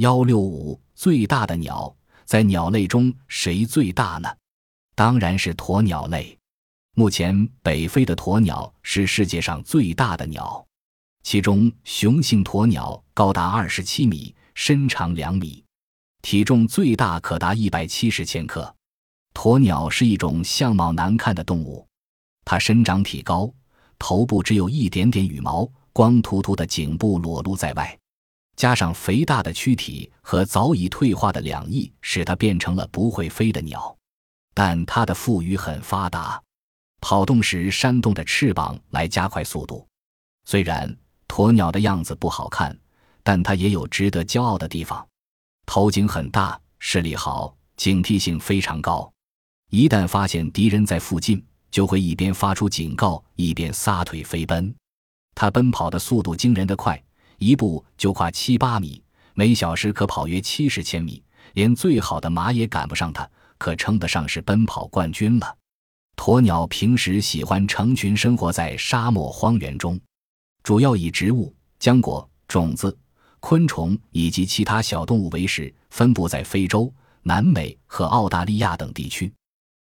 幺六五最大的鸟，在鸟类中谁最大呢？当然是鸵鸟类。目前北非的鸵鸟是世界上最大的鸟，其中雄性鸵鸟高达二十七米，身长两米，体重最大可达一百七十千克。鸵鸟是一种相貌难看的动物，它身长体高，头部只有一点点羽毛，光秃秃的颈部裸露在外，加上肥大的躯体和早已退化的两翼，使它变成了不会飞的鸟。但它的腹羽很发达。跑动时扇动着翅膀来加快速度。虽然鸵鸟的样子不好看，但它也有值得骄傲的地方。头颈很大，视力好，警惕性非常高。一旦发现敌人在附近，就会一边发出警告，一边撒腿飞奔。它奔跑的速度惊人的快，一步就跨七八米，每小时可跑约七十千米，连最好的马也赶不上它，可称得上是奔跑冠军了。鸵鸟平时喜欢成群生活在沙漠荒原中，主要以植物、浆果、种子、昆虫以及其他小动物为食，分布在非洲、南美和澳大利亚等地区。